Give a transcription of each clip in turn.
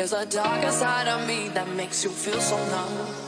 There's a darker side of me that makes you feel so numb.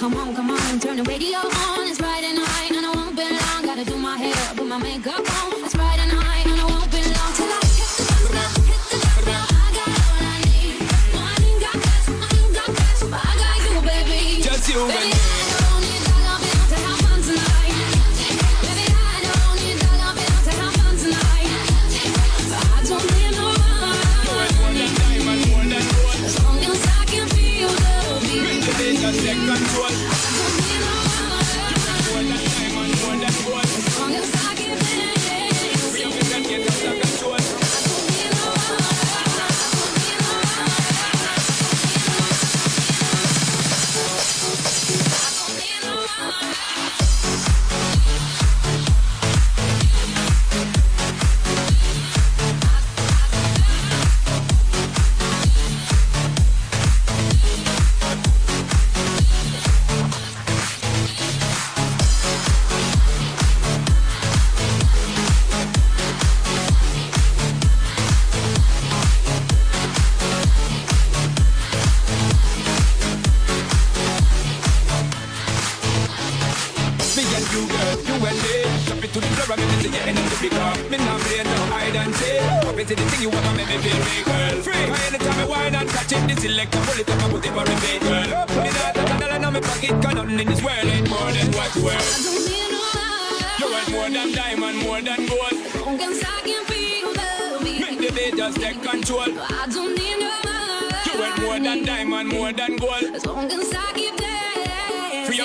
Come on, come on, turn the radio on.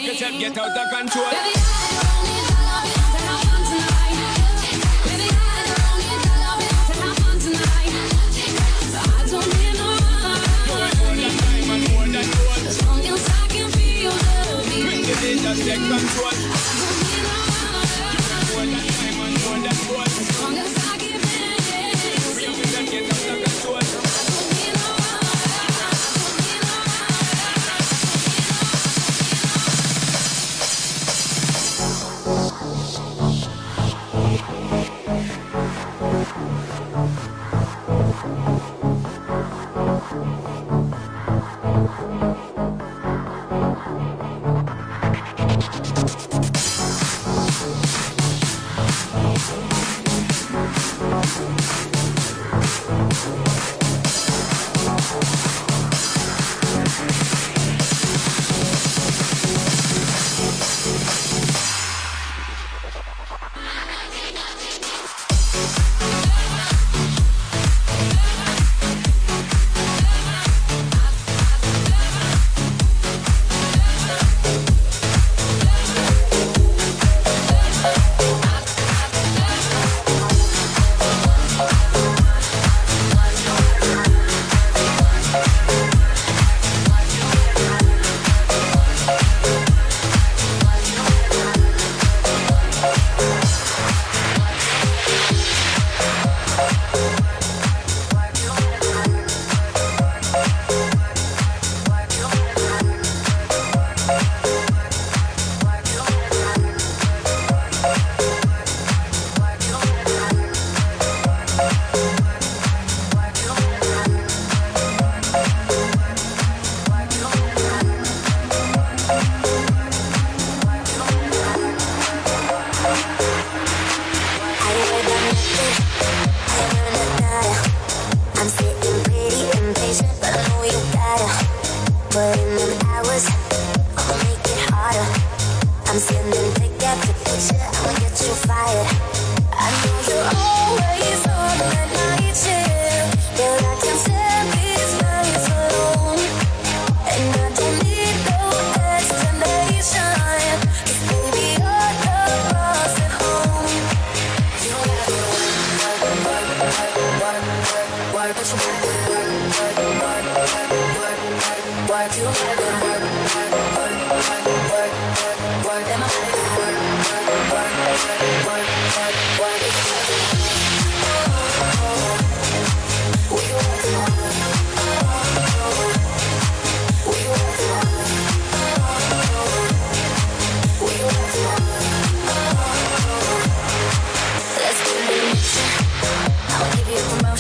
you yourself get out of control. Take control. shit will get you fired.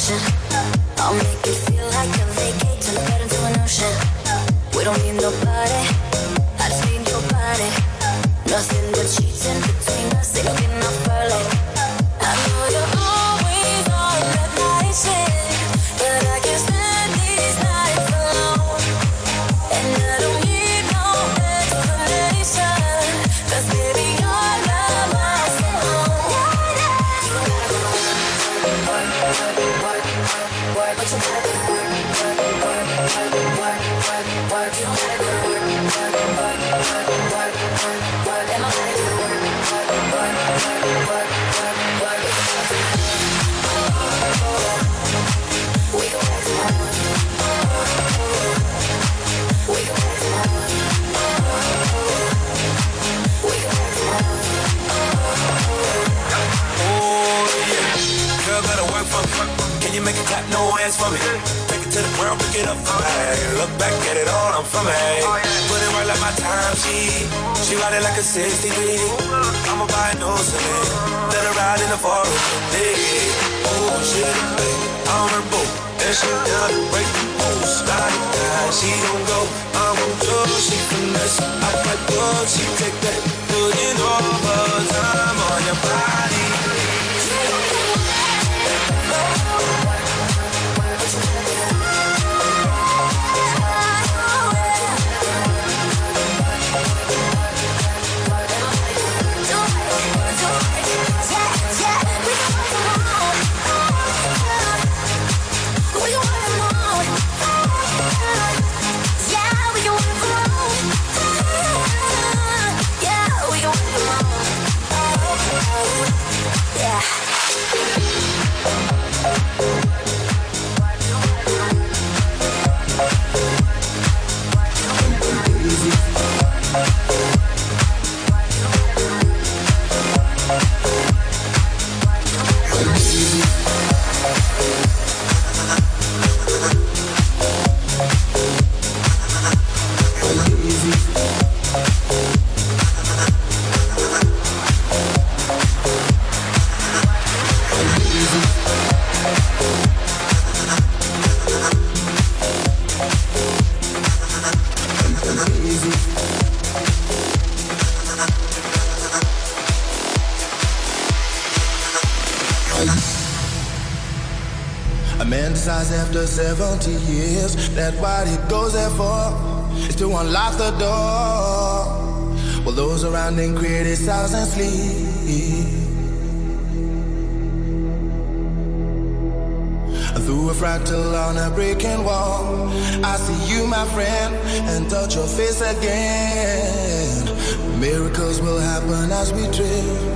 potion. I'll make you feel like a vacation, right into an ocean. We don't need nobody. hands for me. Take it to the ground, pick it up for me. Look back at it all, I'm for me. Oh, Put it right like my time, she. She ride it like a 60 I'ma buy no cement. Let her ride in the forest with me. Oh, shit, baby. I'm her boo. And she down to break the rules. Like that, she don't go. I won't tour, she finesse. I got good, she take that. Putting overtime on your body. 70 years. That's what he goes there for, is to unlock the door. Well, those around him criticize and sleep. Through a fractal on a breaking wall, I see you, my friend, and touch your face again. Miracles will happen as we drift.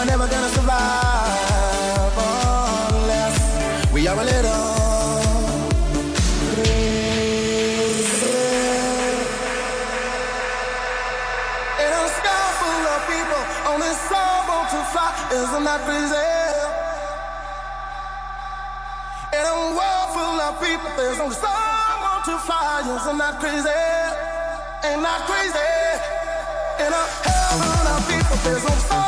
we're never gonna survive unless we are a little. In a sky full of people, only someone to fly isn't that crazy? In a world full of people, there's only someone to fly, isn't that crazy? Ain't that crazy? In a hell full of people, there's only.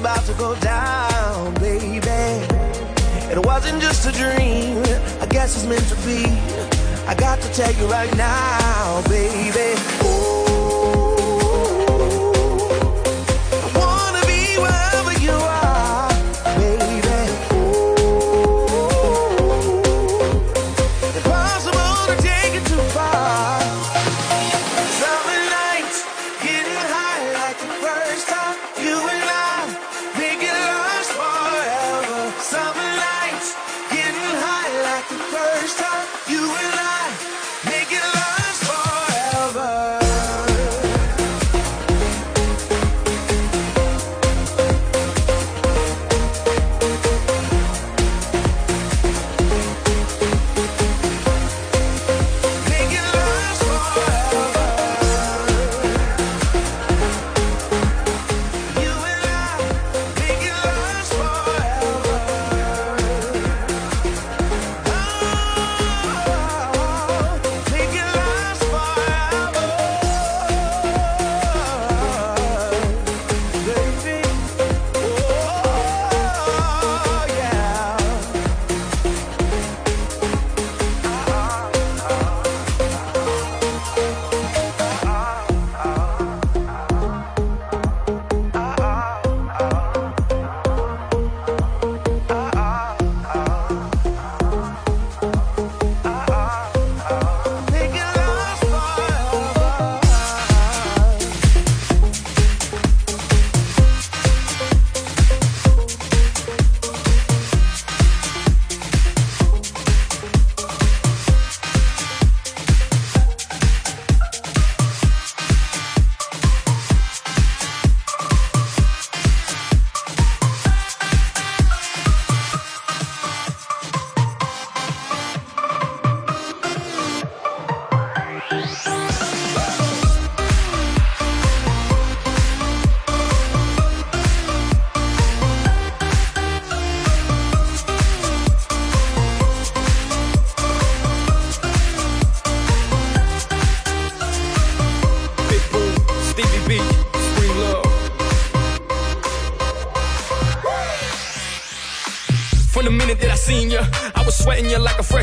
about to go down, baby. It wasn't just a dream, I guess it's meant to be. I got to tell you right now, baby.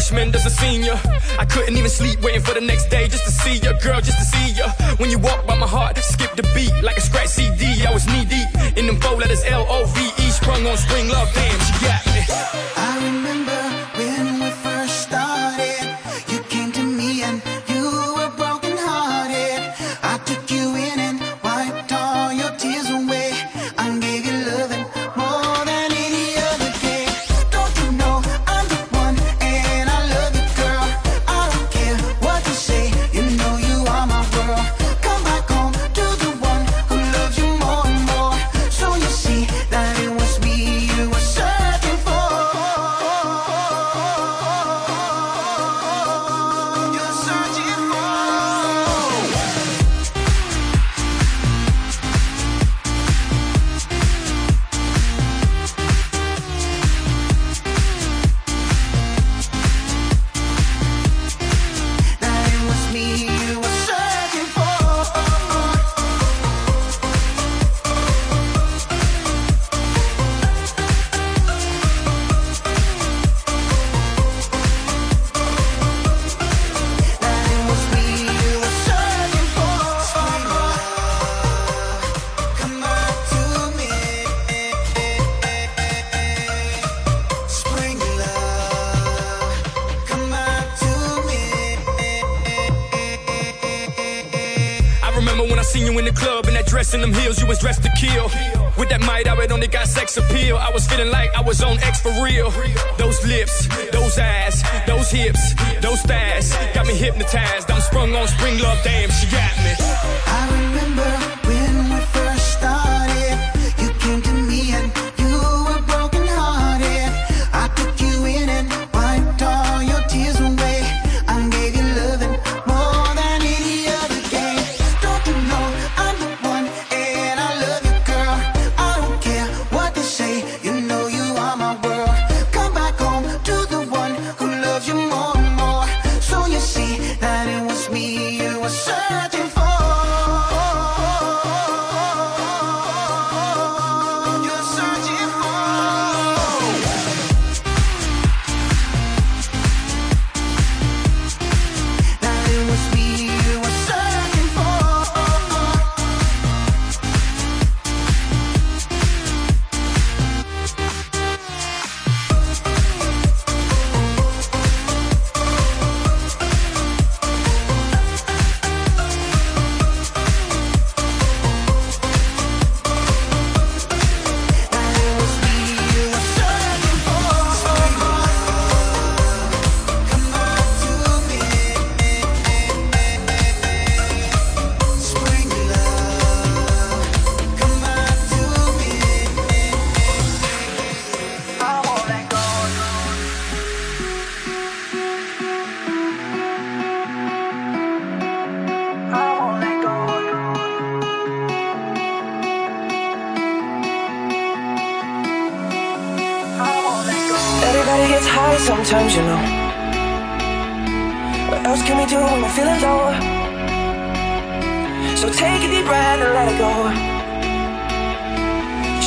Freshman does a senior. I couldn't even sleep waiting for the next day just to see you, girl, just to see ya. When you walk by my heart, skip the beat like a scratch CD. I was knee deep in them four letters L O V E, sprung on spring love. Damn, she got me. Remember when I seen you in the club in that dress and them heels, you was dressed to kill. With that might, I would only got sex appeal. I was feeling like I was on X for real. Those lips, those eyes, those hips, those thighs got me hypnotized. I'm sprung on spring love, damn, she got me. I remember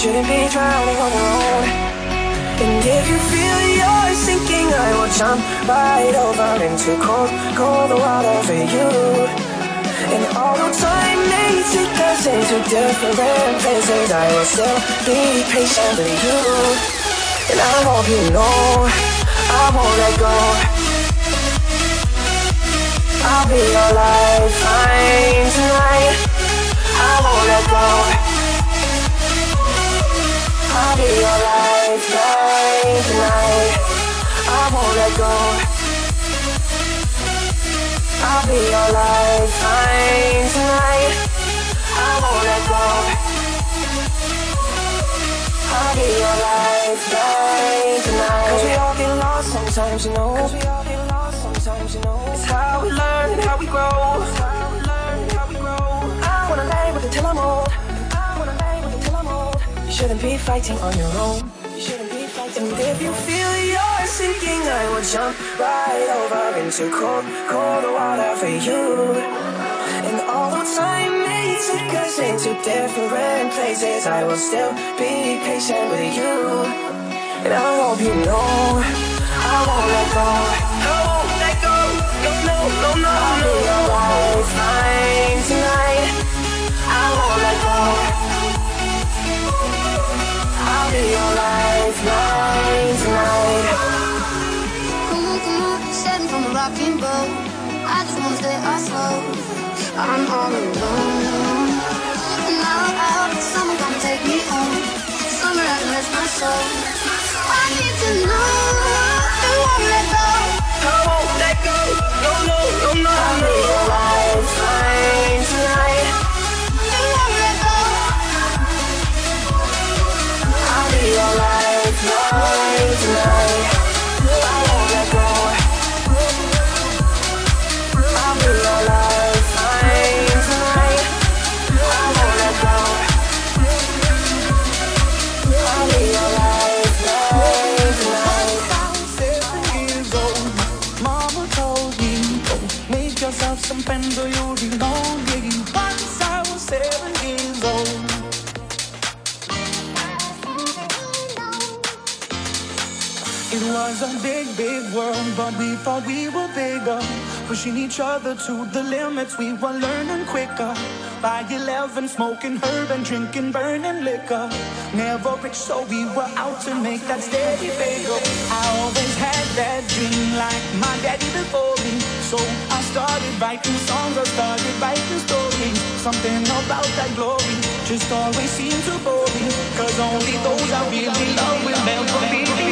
Shouldn't be drowning on your own. And if you feel you're sinking, I will jump right over into cold, cold water for you. And although time may take us into different places, I will still be patient with you. And I hope you know I won't let go. I'll be your lifeline tonight. I won't let go. I'll be your lifeline tonight. I won't let go. I'll be your lifeline tonight. I won't let go. I'll be your lifeline tonight. Cause we all get lost sometimes, you know. Cause we all get lost sometimes, you know. It's how we learn and how we grow. It's how we learn and how we grow. I wanna lay with it till I'm old. Shouldn't be fighting on your own. You shouldn't be fighting. And if you feel you're sinking, I will jump right over into cold, cold water for you. And although time may take us into different places, I will still be patient with you. And I hope you know I won't let go. I won't let go. No, no, no, no. I'll be your lifeline tonight. I won't let go. Your lifeline tonight. Come on, come on, setting from a rocking boat. I just wanna stay afloat. I'm all alone. Now I hope someone gonna take me home. Summer has left my soul. I need to know won't let go. I won't let go. No, no, no, no. I'll be Pushing each other to the limits, we were learning quicker. By 11, smoking herb and drinking burning liquor. Never rich, so we were out to make that steady bigger. I always had that dream like my daddy before me. So I started writing songs, I started writing stories. Something about that glory just always seemed to bore me. Cause only those I really love will never be me.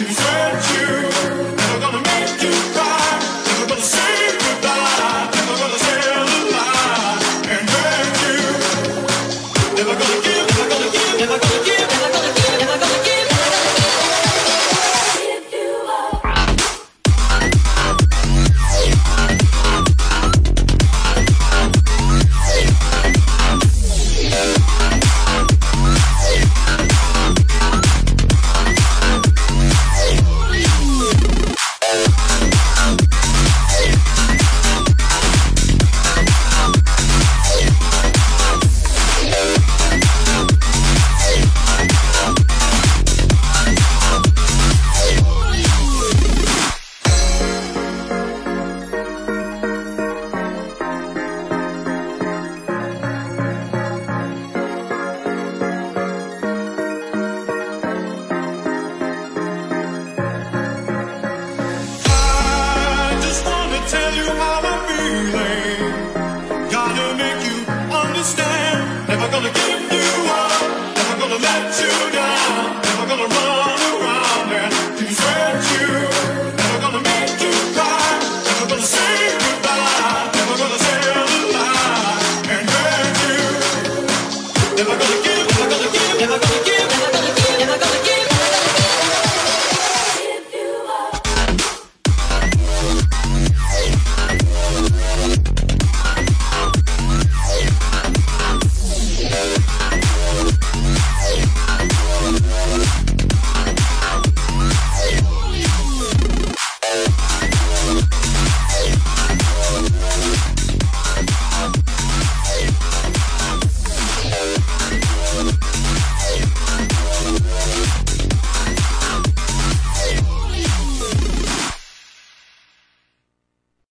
Never gonna give